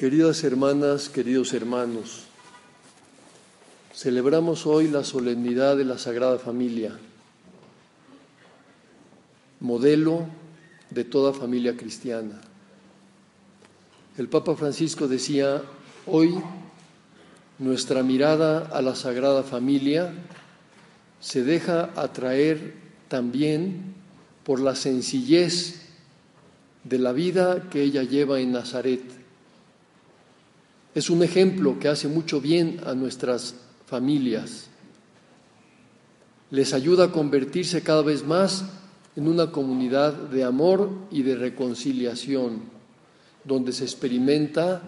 Queridas hermanas, queridos hermanos, celebramos hoy la solemnidad de la Sagrada Familia, modelo de toda familia cristiana. El Papa Francisco decía, hoy nuestra mirada a la Sagrada Familia se deja atraer también por la sencillez de la vida que ella lleva en Nazaret. Es un ejemplo que hace mucho bien a nuestras familias. Les ayuda a convertirse cada vez más en una comunidad de amor y de reconciliación, donde se experimenta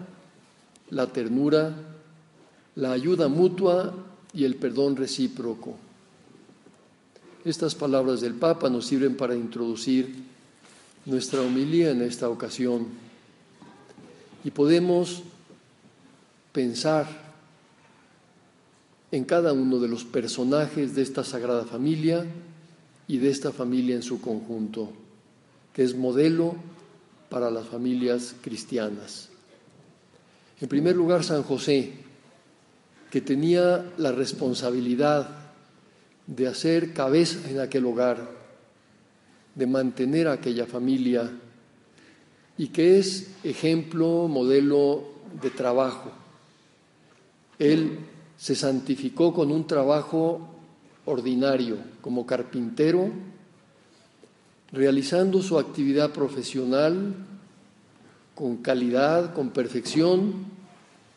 la ternura, la ayuda mutua y el perdón recíproco. Estas palabras del Papa nos sirven para introducir nuestra homilía en esta ocasión y podemos pensar en cada uno de los personajes de esta Sagrada Familia y de esta familia en su conjunto, que es modelo para las familias cristianas. En primer lugar, San José, que tenía la responsabilidad de hacer cabeza en aquel hogar, de mantener a aquella familia y que es ejemplo, modelo de trabajo. Él se santificó con un trabajo ordinario como carpintero, realizando su actividad profesional con calidad, con perfección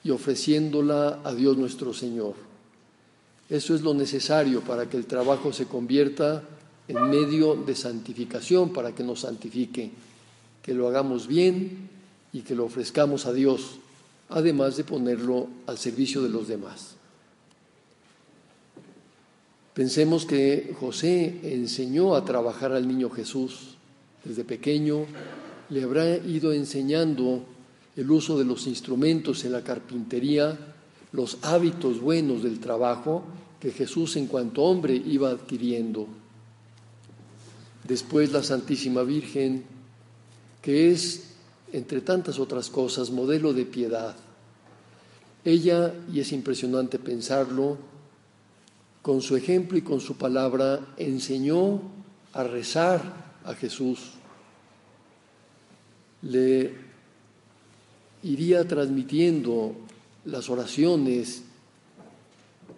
y ofreciéndola a Dios nuestro Señor. Eso es lo necesario para que el trabajo se convierta en medio de santificación para que nos santifique, que lo hagamos bien y que lo ofrezcamos a Dios, además de ponerlo al servicio de los demás. Pensemos que José enseñó a trabajar al niño Jesús. Desde pequeño le habrá ido enseñando el uso de los instrumentos en la carpintería, los hábitos buenos del trabajo que Jesús en cuanto hombre iba adquiriendo después la Santísima Virgen, que es, entre tantas otras cosas, modelo de piedad. Ella, y es impresionante pensarlo, con su ejemplo y con su palabra enseñó a rezar a Jesús. Le iría transmitiendo las oraciones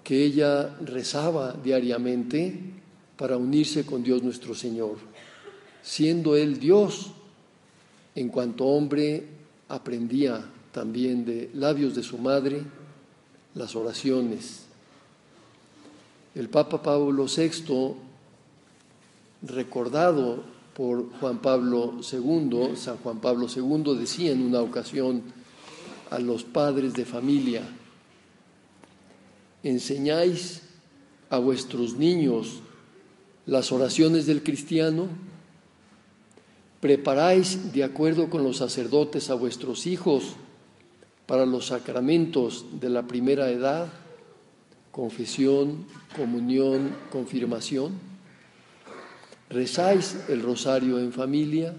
que ella rezaba diariamente para unirse con Dios nuestro Señor. Siendo Él Dios, en cuanto hombre aprendía también de labios de su madre las oraciones. El Papa Pablo VI, recordado por Juan Pablo II, San Juan Pablo II decía en una ocasión a los padres de familia, enseñáis a vuestros niños las oraciones del cristiano? ¿Preparáis de acuerdo con los sacerdotes a vuestros hijos para los sacramentos de la primera edad? Confesión, comunión, confirmación. ¿Rezáis el rosario en familia?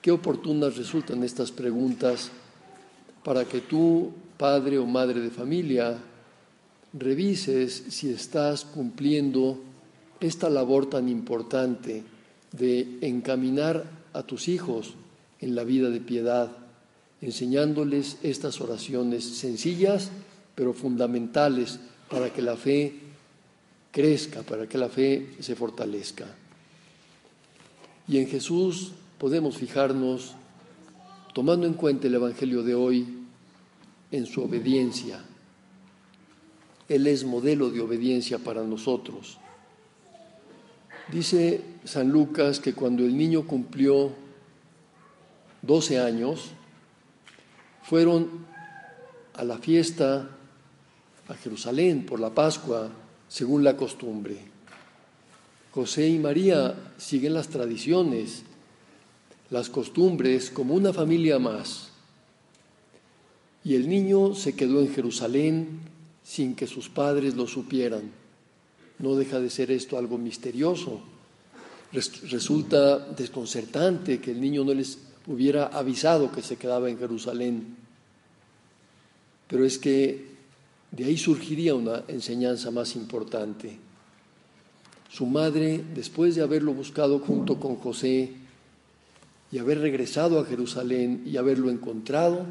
Qué oportunas resultan estas preguntas para que tú, padre o madre de familia, revises si estás cumpliendo esta labor tan importante de encaminar a tus hijos en la vida de piedad, enseñándoles estas oraciones sencillas pero fundamentales para que la fe crezca, para que la fe se fortalezca. Y en Jesús podemos fijarnos, tomando en cuenta el Evangelio de hoy, en su obediencia. Él es modelo de obediencia para nosotros. Dice San Lucas que cuando el niño cumplió 12 años, fueron a la fiesta a Jerusalén por la Pascua, según la costumbre. José y María siguen las tradiciones, las costumbres como una familia más. Y el niño se quedó en Jerusalén sin que sus padres lo supieran. No deja de ser esto algo misterioso. Resulta desconcertante que el niño no les hubiera avisado que se quedaba en Jerusalén. Pero es que de ahí surgiría una enseñanza más importante. Su madre, después de haberlo buscado junto con José y haber regresado a Jerusalén y haberlo encontrado,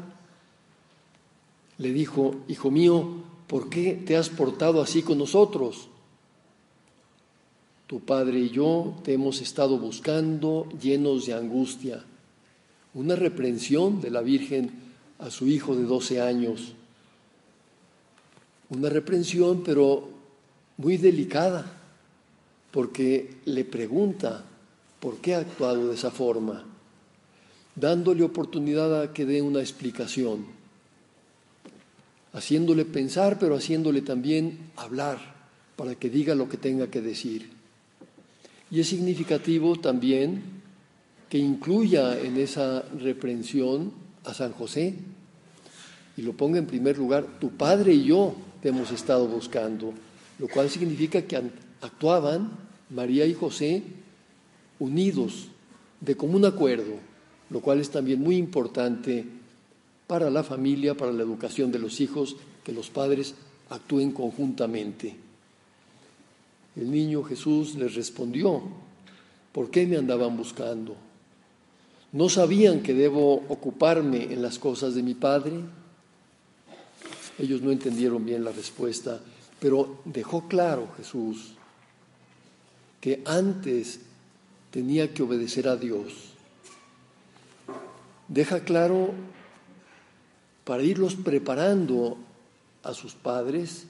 le dijo, Hijo mío, ¿por qué te has portado así con nosotros? Tu padre y yo te hemos estado buscando llenos de angustia. Una reprensión de la Virgen a su hijo de 12 años. Una reprensión, pero muy delicada, porque le pregunta por qué ha actuado de esa forma, dándole oportunidad a que dé una explicación, haciéndole pensar, pero haciéndole también hablar para que diga lo que tenga que decir. Y es significativo también que incluya en esa reprensión a San José y lo ponga en primer lugar, tu padre y yo te hemos estado buscando, lo cual significa que actuaban María y José unidos, de común acuerdo, lo cual es también muy importante para la familia, para la educación de los hijos, que los padres actúen conjuntamente. El niño Jesús les respondió, ¿por qué me andaban buscando? ¿No sabían que debo ocuparme en las cosas de mi Padre? Ellos no entendieron bien la respuesta, pero dejó claro Jesús que antes tenía que obedecer a Dios. Deja claro para irlos preparando a sus padres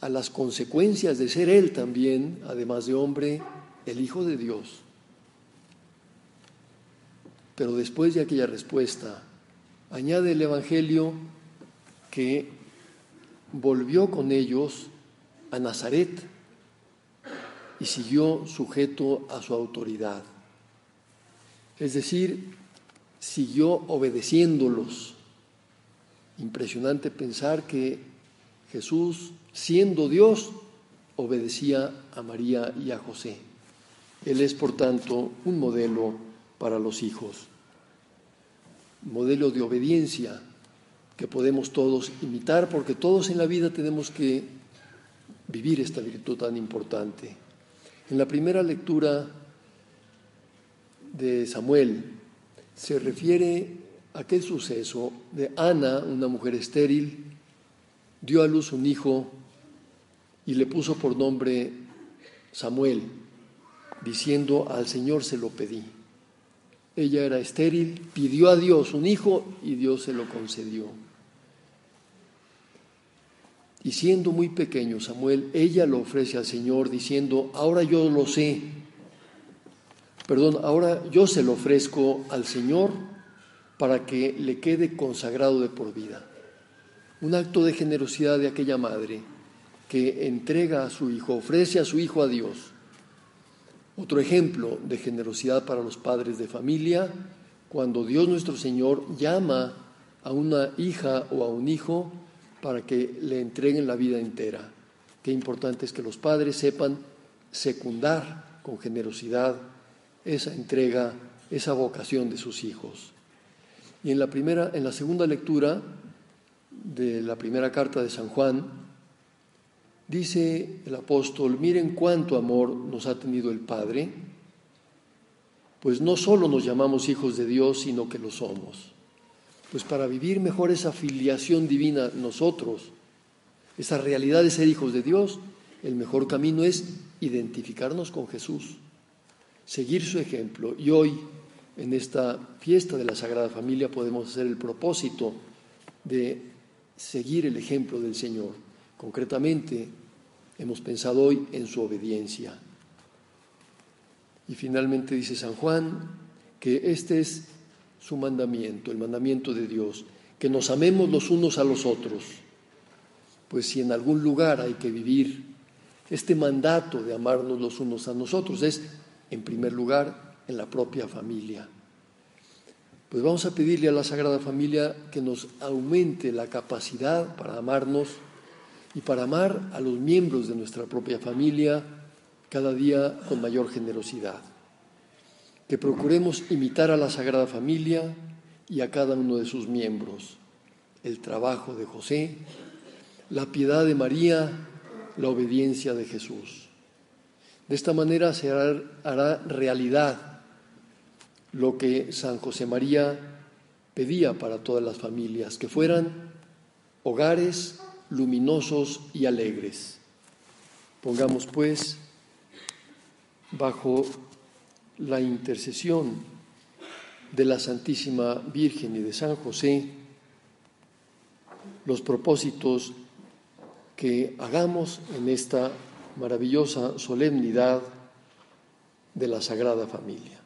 a las consecuencias de ser Él también, además de hombre, el Hijo de Dios. Pero después de aquella respuesta, añade el Evangelio que volvió con ellos a Nazaret y siguió sujeto a su autoridad. Es decir, siguió obedeciéndolos. Impresionante pensar que Jesús, siendo Dios, obedecía a María y a José. Él es, por tanto, un modelo para los hijos, modelo de obediencia que podemos todos imitar, porque todos en la vida tenemos que vivir esta virtud tan importante. En la primera lectura de Samuel se refiere a aquel suceso de Ana, una mujer estéril, dio a luz un hijo y le puso por nombre Samuel, diciendo al Señor se lo pedí. Ella era estéril, pidió a Dios un hijo y Dios se lo concedió. Y siendo muy pequeño Samuel, ella lo ofrece al Señor diciendo, ahora yo lo sé, perdón, ahora yo se lo ofrezco al Señor para que le quede consagrado de por vida un acto de generosidad de aquella madre que entrega a su hijo, ofrece a su hijo a Dios. Otro ejemplo de generosidad para los padres de familia, cuando Dios nuestro Señor llama a una hija o a un hijo para que le entreguen la vida entera. Qué importante es que los padres sepan secundar con generosidad esa entrega, esa vocación de sus hijos. Y en la primera, en la segunda lectura, de la primera carta de San Juan, dice el apóstol, miren cuánto amor nos ha tenido el Padre, pues no solo nos llamamos hijos de Dios, sino que lo somos. Pues para vivir mejor esa filiación divina nosotros, esa realidad de ser hijos de Dios, el mejor camino es identificarnos con Jesús, seguir su ejemplo. Y hoy, en esta fiesta de la Sagrada Familia, podemos hacer el propósito de seguir el ejemplo del Señor. Concretamente, hemos pensado hoy en su obediencia. Y finalmente dice San Juan que este es su mandamiento, el mandamiento de Dios, que nos amemos los unos a los otros. Pues si en algún lugar hay que vivir este mandato de amarnos los unos a nosotros, es en primer lugar en la propia familia. Pues vamos a pedirle a la Sagrada Familia que nos aumente la capacidad para amarnos y para amar a los miembros de nuestra propia familia cada día con mayor generosidad. Que procuremos imitar a la Sagrada Familia y a cada uno de sus miembros, el trabajo de José, la piedad de María, la obediencia de Jesús. De esta manera se hará, realidad lo que San José María pedía para todas las familias, que fueran hogares luminosos y alegres. Pongamos pues bajo la intercesión de la Santísima Virgen y de San José los propósitos que hagamos en esta maravillosa solemnidad de la Sagrada Familia.